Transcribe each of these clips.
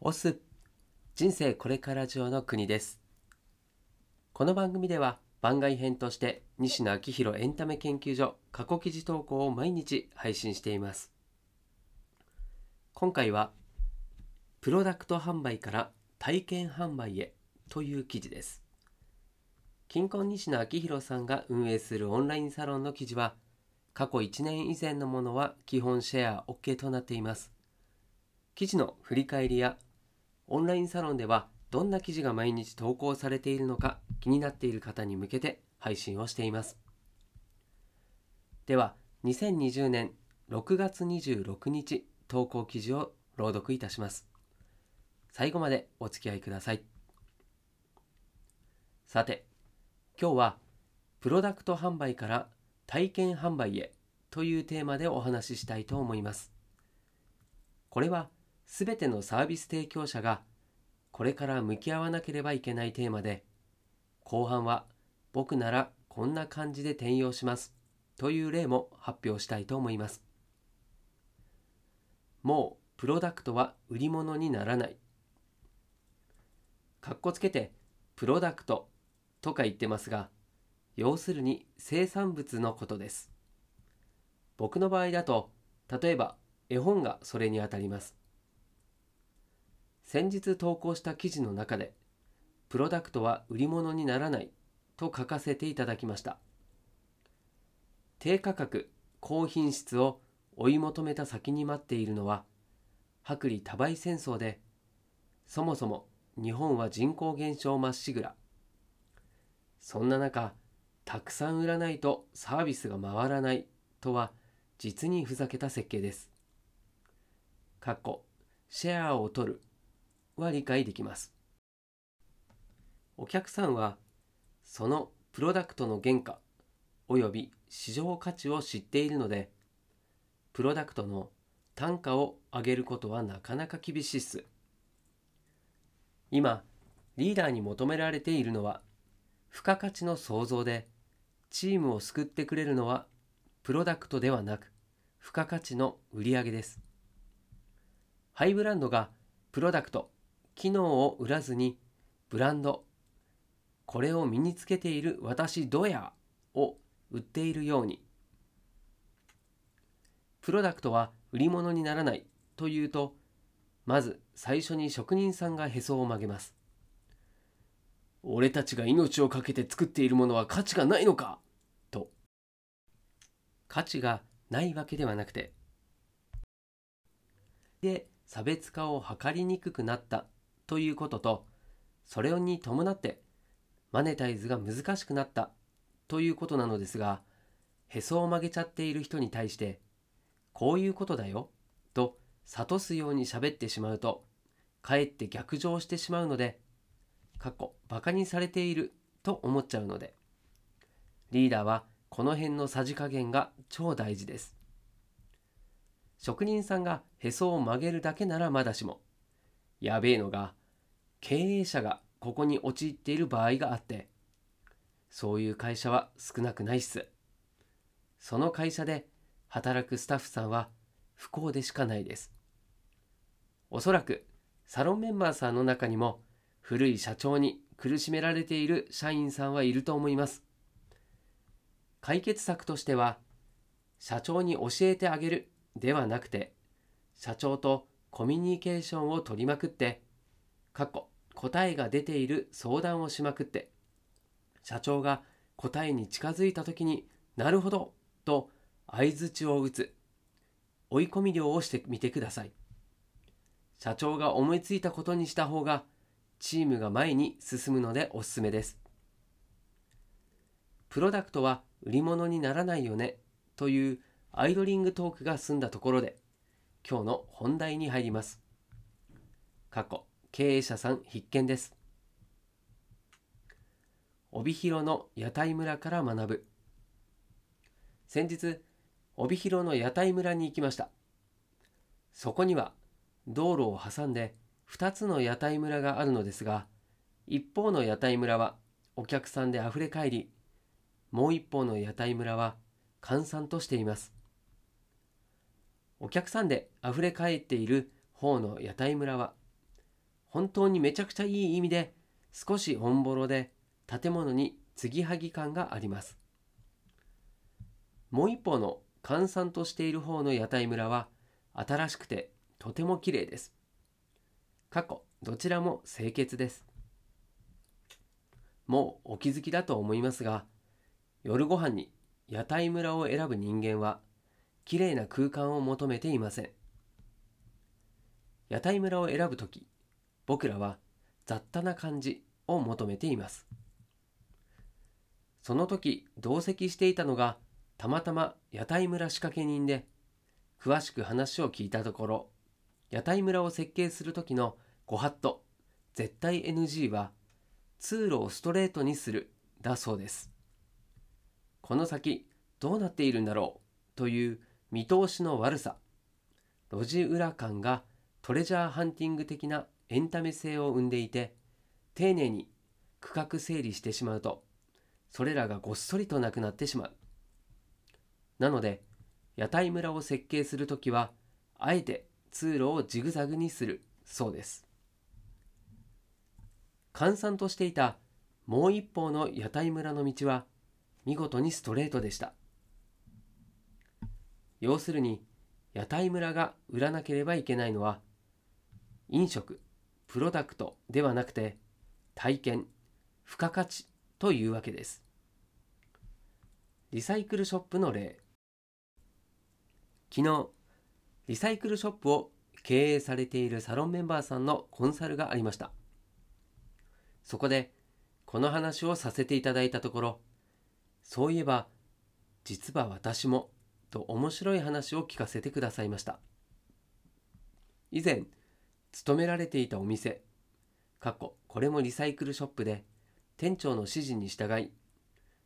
オス人生これから上の国です。この番組では番外編として西野昭弘エンタメ研究所過去記事投稿を毎日配信しています。今回はプロダクト販売から体験販売へという記事です。金婚西野昭弘さんが運営するオンラインサロンの記事は過去1年以前のものは基本シェア OK となっています。記事の振り返りやオンラインサロンではどんな記事が毎日投稿されているのか気になっている方に向けて配信をしています。では、2020年6月26日投稿記事を朗読いたします。最後までお付き合いください。さて、今日はプロダクト販売から体験販売へというテーマでお話ししたいと思います。これはすべてのサービス提供者がこれから向き合わなければいけないテーマで後半は僕ならこんな感じで転用しますという例も発表したいと思います。もうプロダクトは売り物にならない。かっこつけてプロダクトとか言ってますが要するに生産物のことです。僕の場合だと例えば絵本がそれにあたります。先日投稿した記事の中で、プロダクトは売り物にならないと書かせていただきました。低価格、高品質を追い求めた先に待っているのは、薄利多売戦争で、そもそも日本は人口減少まっしぐら。そんな中、たくさん売らないとサービスが回らないとは実にふざけた設計です。かっこシェアを取るは理解できます。お客さんはそのプロダクトの原価及び市場価値を知っているので、プロダクトの単価を上げることはなかなか厳しいっす。今、リーダーに求められているのは、付加価値の創造で、チームを救ってくれるのは、プロダクトではなく、付加価値の売り上げです。ハイブランドがプロダクト機能を売らずにブランドこれを身につけている私どやを売っているように。プロダクトは売り物にならないというとまず最初に職人さんがへそを曲げます。俺たちが命を懸けて作っているものは価値がないのかと。価値がないわけではなくて。で差別化を図りにくくなった。ということとそれに伴ってマネタイズが難しくなったということなのですがへそを曲げちゃっている人に対してこういうことだよと諭すように喋ってしまうとかえって逆上してしまうのでかっこバカにされていると思っちゃうのでリーダーはこの辺のさじ加減が超大事です。職人さんがへそを曲げるだけならまだしもやべえのが経営者がここに陥っている場合があってそういう会社は少なくないっす。その会社で働くスタッフさんは不幸でしかないです。おそらくサロンメンバーさんの中にも古い社長に苦しめられている社員さんはいると思います。解決策としては社長に教えてあげるではなくて社長とコミュニケーションを取りまくって過去答えが出ている相談をしまくって社長が答えに近づいた時になるほどと相づちを打つ追い込み量をしてみてください社長が思いついたことにした方がチームが前に進むのでおすすめですプロダクトは売り物にならないよねというアイドリングトークが済んだところで今日の本題に入ります。過去、経営者さん必見です。帯広の屋台村から学ぶ。先日、帯広の屋台村に行きました。そこには道路を挟んで2つの屋台村があるのですが、一方の屋台村はお客さんであふれかえり、もう一方の屋台村は閑散としています。お客さんであふれ返っている方の屋台村は本当にめちゃくちゃいい意味で少しオンボロで建物に継ぎはぎ感があります。もう一方の閑散としている方の屋台村は新しくてとても綺麗です。過去どちらも清潔です。もうお気づきだと思いますが、夜ご飯に屋台村を選ぶ人間は綺麗な空間を求めていません。屋台村を選ぶとき、僕らは雑多な感じを求めています。その時同席していたのがたまたま屋台村仕掛け人で詳しく話を聞いたところ屋台村を設計する時のご法度絶対 NG は通路をストレートにするだそうですこの先どうなっているんだろうという見通しの悪さ路地裏感がトレジャーハンティング的なエンタメ性を生んでいて丁寧に区画整理してしまうとそれらがごっそりとなくなってしまう。なので屋台村を設計するときはあえて通路をジグザグにするそうです。閑散としていたもう一方の屋台村の道は見事にストレートでした。要するに屋台村が売らなければいけないのは飲食プロダクトではなくて体験付加価値というわけです。リサイクルショップの例。昨日リサイクルショップを経営されているサロンメンバーさんのコンサルがありました。そこでこの話をさせていただいたところそういえば実は私もと面白い話を聞かせてくださいました。以前勤められていたお店。過去これもリサイクルショップで店長の指示に従い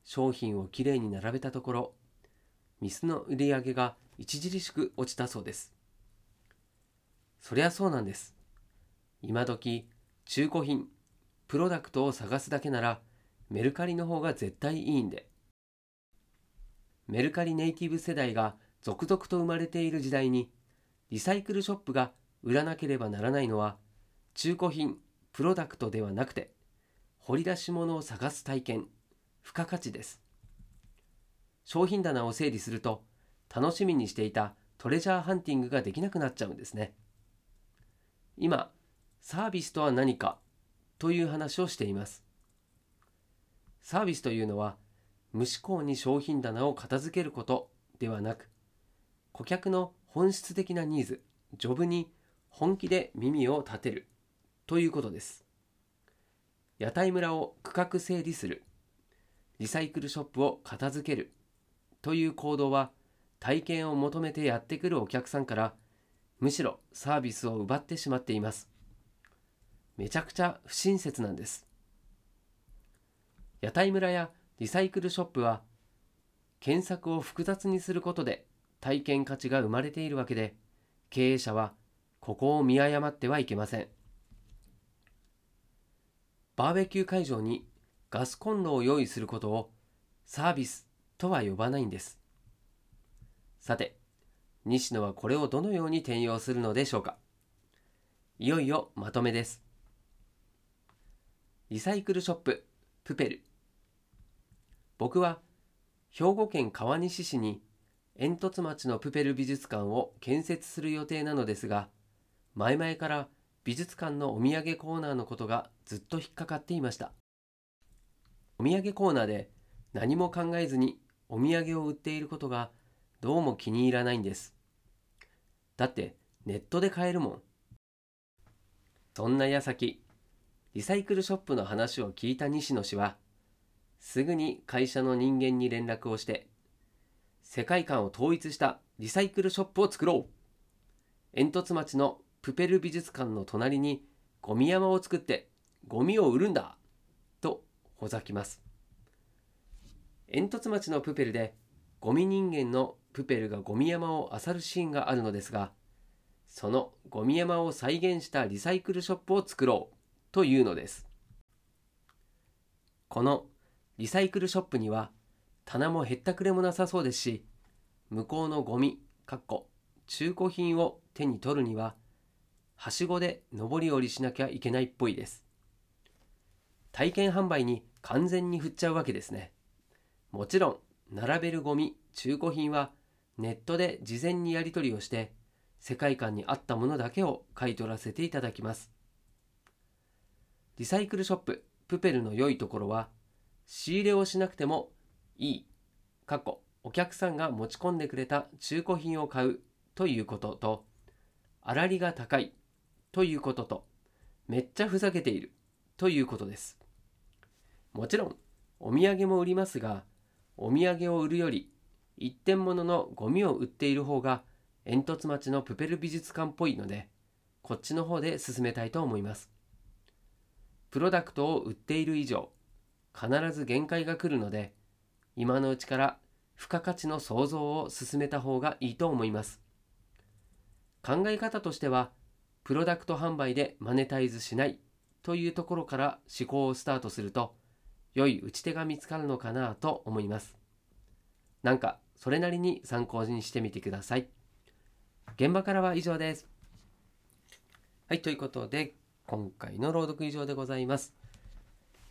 商品をきれいに並べたところミスの売り上げが著しく落ちたそうです。そりゃそうなんです。今時中古品プロダクトを探すだけならメルカリの方が絶対いいんで。メルカリネイティブ世代が続々と生まれている時代にリサイクルショップが売らなければならないのは中古品プロダクトではなくて掘り出し物を探す体験付加価値です。商品棚を整理すると楽しみにしていたトレジャーハンティングができなくなっちゃうんですね。今サービスとは何かという話をしています。サービスというのは無思考に商品棚を片付けることではなく顧客の本質的なニーズジョブに本気で耳を立てるということです。屋台村を区画整理する。リサイクルショップを片付けるという行動は体験を求めてやってくるお客さんからむしろサービスを奪ってしまっています。めちゃくちゃ不親切なんです。屋台村やリサイクルショップは検索を複雑にすることで体験価値が生まれているわけで経営者はここを見誤ってはいけませんバーベキュー会場にガスコンロを用意することをサービスとは呼ばないんです。さて、西野はこれをどのように転用するのでしょうかいよいよまとめです。リサイクルショッププペル僕は兵庫県川西市に煙突町のプペル美術館を建設する予定なのですが前々から美術館のお土産コーナーのことがずっと引っかかっていましたお土産コーナーで何も考えずにお土産を売っていることがどうも気に入らないんです。だってネットで買えるもん。そんな矢先、リサイクルショップの話を聞いた西野氏は、すぐに会社の人間に連絡をして、世界観を統一したリサイクルショップを作ろう煙突町のプペル美術館の隣にゴミ山を作ってゴミを売るんだとほざきます。煙突町のプペルでゴミ人間のプペルがゴミ山を漁るシーンがあるのですが、そのゴミ山を再現したリサイクルショップを作ろうというのです。このリサイクルショップには棚もへったくれもなさそうですし、向こうのゴミ、かっこ中古品を手に取るには、はしごで上り下りしなきゃいけないっぽいです。体験販売に完全に振っちゃうわけですね。もちろん並べるゴミ中古品はネットで事前にやり取りをして世界観に合ったものだけを買い取らせていただきます。リサイクルショッププペルの良いところは仕入れをしなくてもいい過去お客さんが持ち込んでくれた中古品を買うということと粗利が高いということとめっちゃふざけているということです。もちろんお土産も売りますがお土産を売るより一点物のゴミを売っている方が煙突町のプペル美術館っぽいのでこっちの方で進めたいと思います。プロダクトを売っている以上必ず限界が来るので今のうちから付加価値の創造を進めた方がいいと思います。考え方としてはプロダクト販売でマネタイズしないというところから思考をスタートすると良い打ち手が見つかるのかなと思います。なんかそれなりに参考にしてみてください。現場からは以上です。はいということで今回の朗読以上でございます。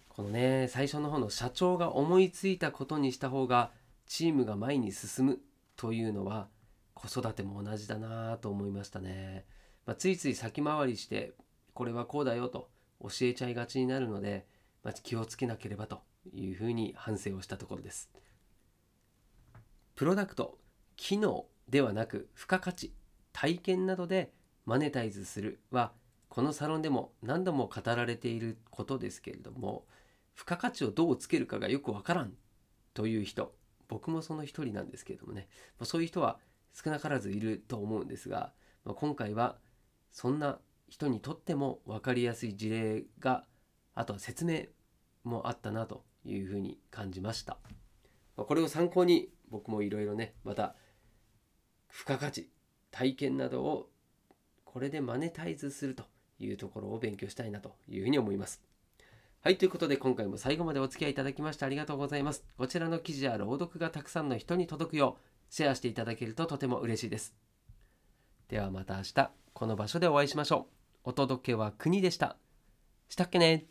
このね最初の方の社長が思いついたことにした方がチームが前に進むというのは子育ても同じだなと思いましたね、まあ、ついつい先回りしてこれはこうだよと教えちゃいがちになるので、まあ、気をつけなければというふうに反省をしたところです。プロダクト機能ではなく付加価値体験などでマネタイズするはこのサロンでも何度も語られていることですけれども付加価値をどうつけるかがよくわからんという人僕もその一人なんですけれどもね。そういう人は少なからずいると思うんですが今回はそんな人にとっても分かりやすい事例があとは説明もあったなというふうに感じましたこれを参考に僕もいろいろねまた付加価値体験などをこれでマネタイズするというところを勉強したいなというふうに思います。はい、ということで今回も最後までお付き合いいただきましてありがとうございます。こちらの記事や朗読がたくさんの人に届くようシェアしていただけるととても嬉しいです。ではまた明日この場所でお会いしましょう。お届けは国でした。したっけね